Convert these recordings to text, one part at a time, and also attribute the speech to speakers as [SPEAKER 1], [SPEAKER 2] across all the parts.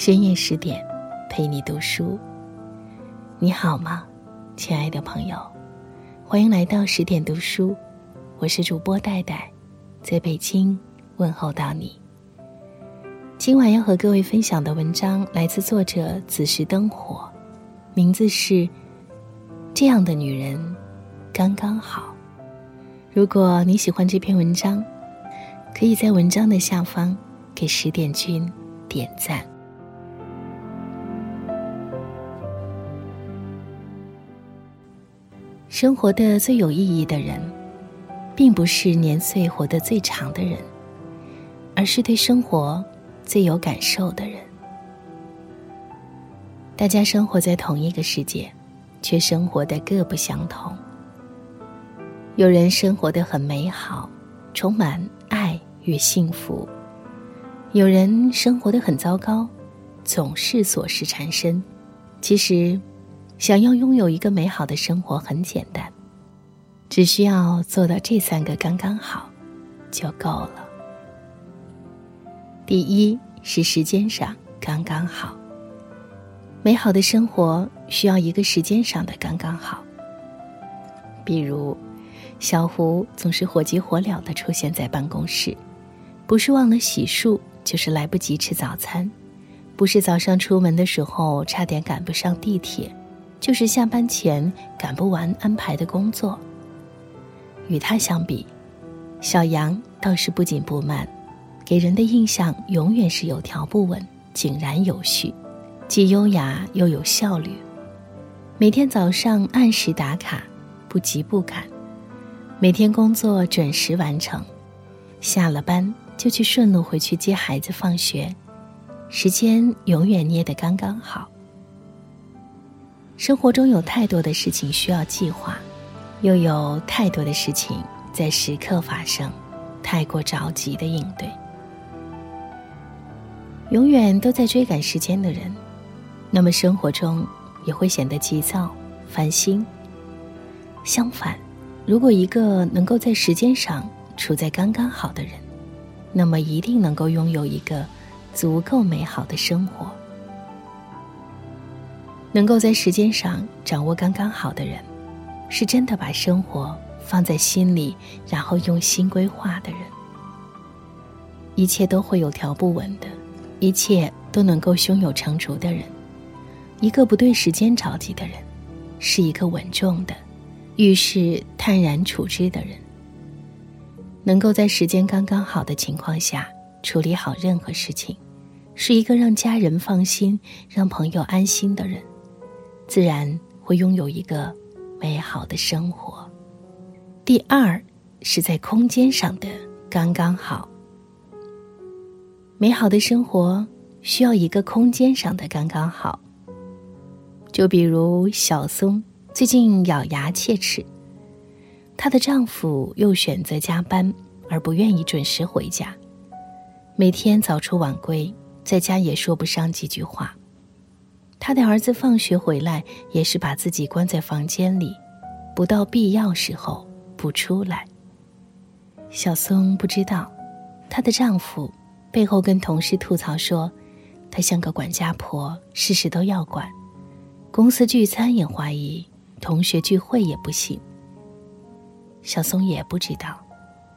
[SPEAKER 1] 深夜十点，陪你读书。你好吗，亲爱的朋友？欢迎来到十点读书，我是主播戴戴，在北京问候到你。今晚要和各位分享的文章来自作者子时灯火，名字是《这样的女人刚刚好》。如果你喜欢这篇文章，可以在文章的下方给十点君点赞。生活的最有意义的人，并不是年岁活得最长的人，而是对生活最有感受的人。大家生活在同一个世界，却生活的各不相同。有人生活的很美好，充满爱与幸福；有人生活的很糟糕，总是琐事缠身。其实。想要拥有一个美好的生活很简单，只需要做到这三个刚刚好，就够了。第一是时间上刚刚好。美好的生活需要一个时间上的刚刚好。比如，小胡总是火急火燎的出现在办公室，不是忘了洗漱，就是来不及吃早餐，不是早上出门的时候差点赶不上地铁。就是下班前赶不完安排的工作。与他相比，小杨倒是不紧不慢，给人的印象永远是有条不紊、井然有序，既优雅又有效率。每天早上按时打卡，不急不赶；每天工作准时完成，下了班就去顺路回去接孩子放学，时间永远捏得刚刚好。生活中有太多的事情需要计划，又有太多的事情在时刻发生，太过着急的应对。永远都在追赶时间的人，那么生活中也会显得急躁、烦心。相反，如果一个能够在时间上处在刚刚好的人，那么一定能够拥有一个足够美好的生活。能够在时间上掌握刚刚好的人，是真的把生活放在心里，然后用心规划的人。一切都会有条不紊的，一切都能够胸有成竹的人。一个不对时间着急的人，是一个稳重的、遇事坦然处之的人。能够在时间刚刚好的情况下处理好任何事情，是一个让家人放心、让朋友安心的人。自然会拥有一个美好的生活。第二，是在空间上的刚刚好。美好的生活需要一个空间上的刚刚好。就比如小松最近咬牙切齿，她的丈夫又选择加班，而不愿意准时回家，每天早出晚归，在家也说不上几句话。他的儿子放学回来也是把自己关在房间里，不到必要时候不出来。小松不知道，她的丈夫背后跟同事吐槽说，她像个管家婆，事事都要管。公司聚餐也怀疑，同学聚会也不行。小松也不知道，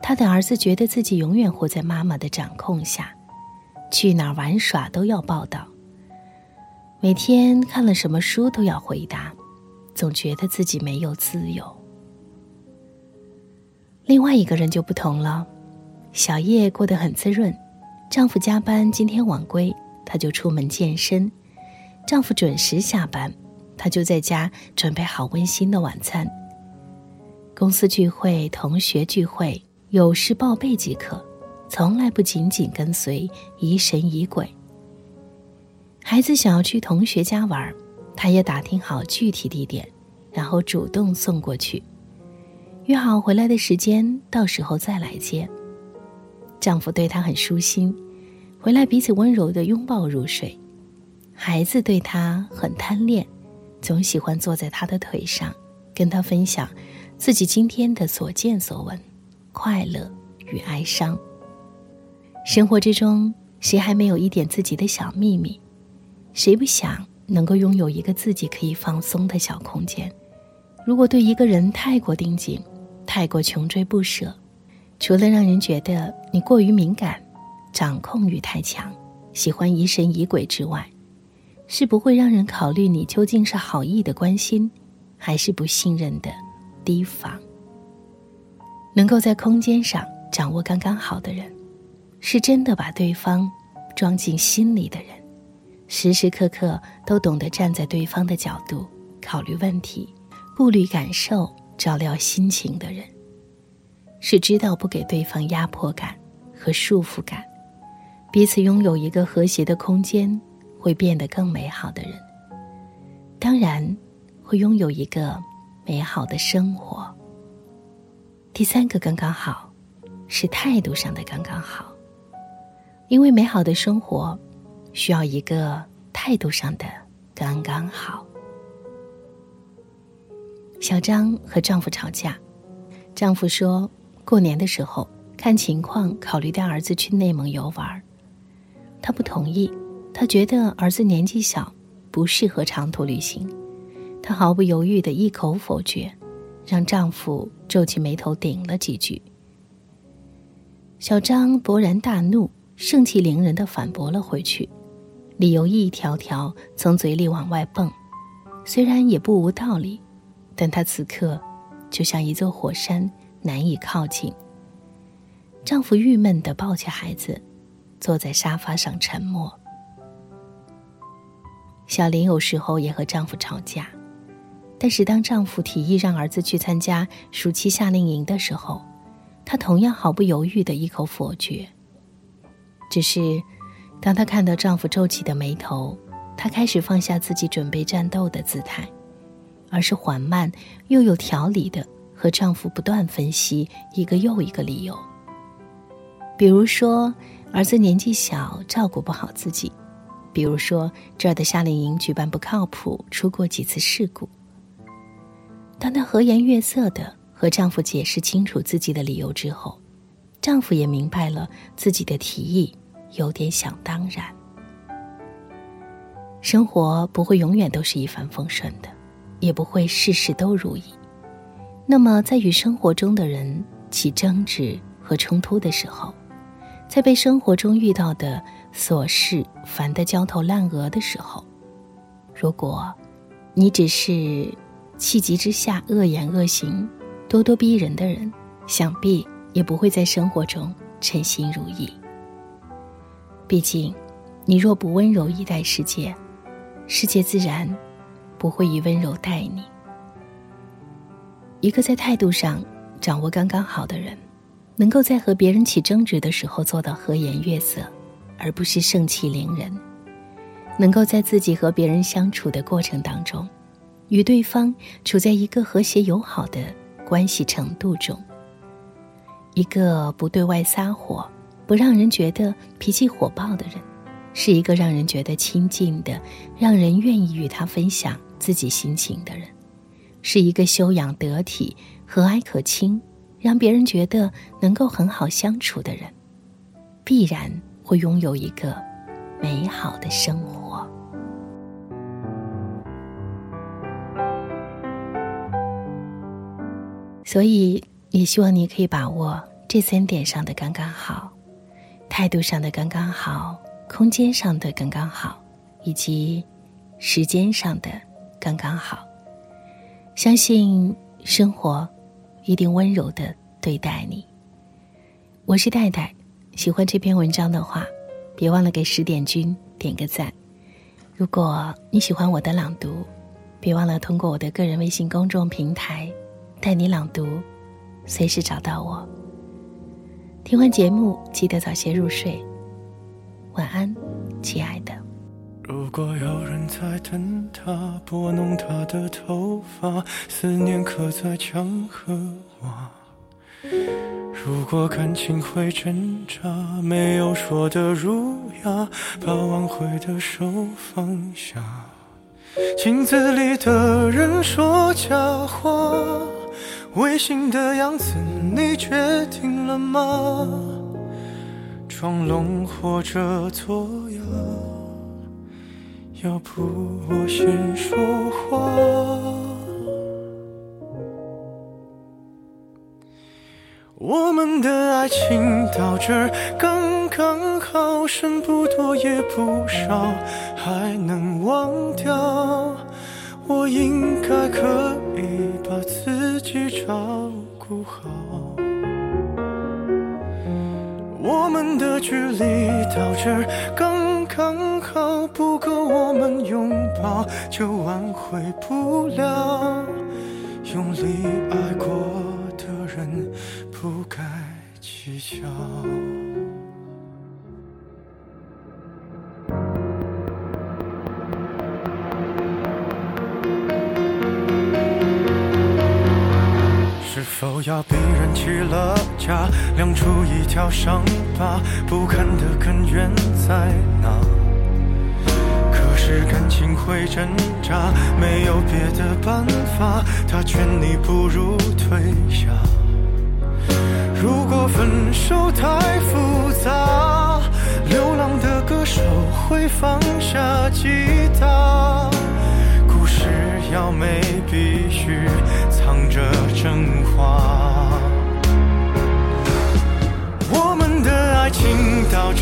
[SPEAKER 1] 他的儿子觉得自己永远活在妈妈的掌控下，去哪儿玩耍都要报道。每天看了什么书都要回答，总觉得自己没有自由。另外一个人就不同了，小叶过得很滋润，丈夫加班今天晚归，她就出门健身；丈夫准时下班，她就在家准备好温馨的晚餐。公司聚会、同学聚会，有事报备即可，从来不紧紧跟随，疑神疑鬼。孩子想要去同学家玩，她也打听好具体地点，然后主动送过去，约好回来的时间，到时候再来接。丈夫对她很舒心，回来彼此温柔的拥抱入睡。孩子对她很贪恋，总喜欢坐在她的腿上，跟她分享自己今天的所见所闻，快乐与哀伤。生活之中，谁还没有一点自己的小秘密？谁不想能够拥有一个自己可以放松的小空间？如果对一个人太过盯紧，太过穷追不舍，除了让人觉得你过于敏感、掌控欲太强、喜欢疑神疑鬼之外，是不会让人考虑你究竟是好意的关心，还是不信任的提防。能够在空间上掌握刚刚好的人，是真的把对方装进心里的人，时时刻刻都懂得站在对方的角度考虑问题、顾虑感受、照料心情的人，是知道不给对方压迫感和束缚感，彼此拥有一个和谐的空间，会变得更美好的人。当然，会拥有一个美好的生活。第三个刚刚好，是态度上的刚刚好。因为美好的生活，需要一个态度上的刚刚好。小张和丈夫吵架，丈夫说过年的时候看情况考虑带儿子去内蒙游玩，她不同意，她觉得儿子年纪小，不适合长途旅行，她毫不犹豫的一口否决。让丈夫皱起眉头顶了几句。小张勃然大怒，盛气凌人的反驳了回去，理由一条条从嘴里往外蹦，虽然也不无道理，但她此刻就像一座火山，难以靠近。丈夫郁闷地抱起孩子，坐在沙发上沉默。小林有时候也和丈夫吵架。但是，当丈夫提议让儿子去参加暑期夏令营的时候，她同样毫不犹豫的一口否决。只是，当她看到丈夫皱起的眉头，她开始放下自己准备战斗的姿态，而是缓慢又有条理的和丈夫不断分析一个又一个理由。比如说，儿子年纪小，照顾不好自己；比如说，这儿的夏令营举办不靠谱，出过几次事故。当她和颜悦色的和丈夫解释清楚自己的理由之后，丈夫也明白了自己的提议有点想当然。生活不会永远都是一帆风顺的，也不会事事都如意。那么，在与生活中的人起争执和冲突的时候，在被生活中遇到的琐事烦得焦头烂额的时候，如果你只是……气急之下恶言恶行、咄咄逼人的人，想必也不会在生活中称心如意。毕竟，你若不温柔以待世界，世界自然不会以温柔待你。一个在态度上掌握刚刚好的人，能够在和别人起争执的时候做到和颜悦色，而不是盛气凌人；能够在自己和别人相处的过程当中。与对方处在一个和谐友好的关系程度中，一个不对外撒谎、不让人觉得脾气火爆的人，是一个让人觉得亲近的、让人愿意与他分享自己心情的人，是一个修养得体、和蔼可亲，让别人觉得能够很好相处的人，必然会拥有一个美好的生活。所以，也希望你可以把握这三点上的刚刚好，态度上的刚刚好，空间上的刚刚好，以及时间上的刚刚好。相信生活一定温柔的对待你。我是戴戴，喜欢这篇文章的话，别忘了给十点君点个赞。如果你喜欢我的朗读，别忘了通过我的个人微信公众平台。带你朗读，随时找到我。听完节目，记得早些入睡。晚安，亲爱的。
[SPEAKER 2] 如果有人在等他，拨弄他的头发，思念刻在墙和瓦。如果感情会挣扎，没有说的儒雅，把挽回的手放下。镜子里的人说假话。违心的样子，你决定了吗？装聋或者作哑，要不我先说话。我们的爱情到这儿刚刚好，剩不多也不少，还能忘掉。我应该可以把自己照顾好。我们的距离到这儿刚刚好，不够我们拥抱，就挽回不了。起了家，亮出一条伤疤？不堪的根源在哪？可是感情会挣扎，没有别的办法，他劝你不如退下。如果分手太复杂，流浪的歌手会放下吉他。故事要美，必须藏着真话。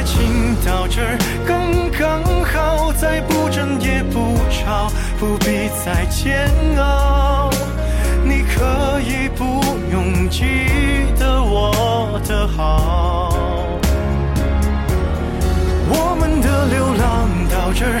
[SPEAKER 2] 爱情到这儿刚刚好，再不争也不吵，不必再煎熬。你可以不用记得我的好。我们的流浪到这儿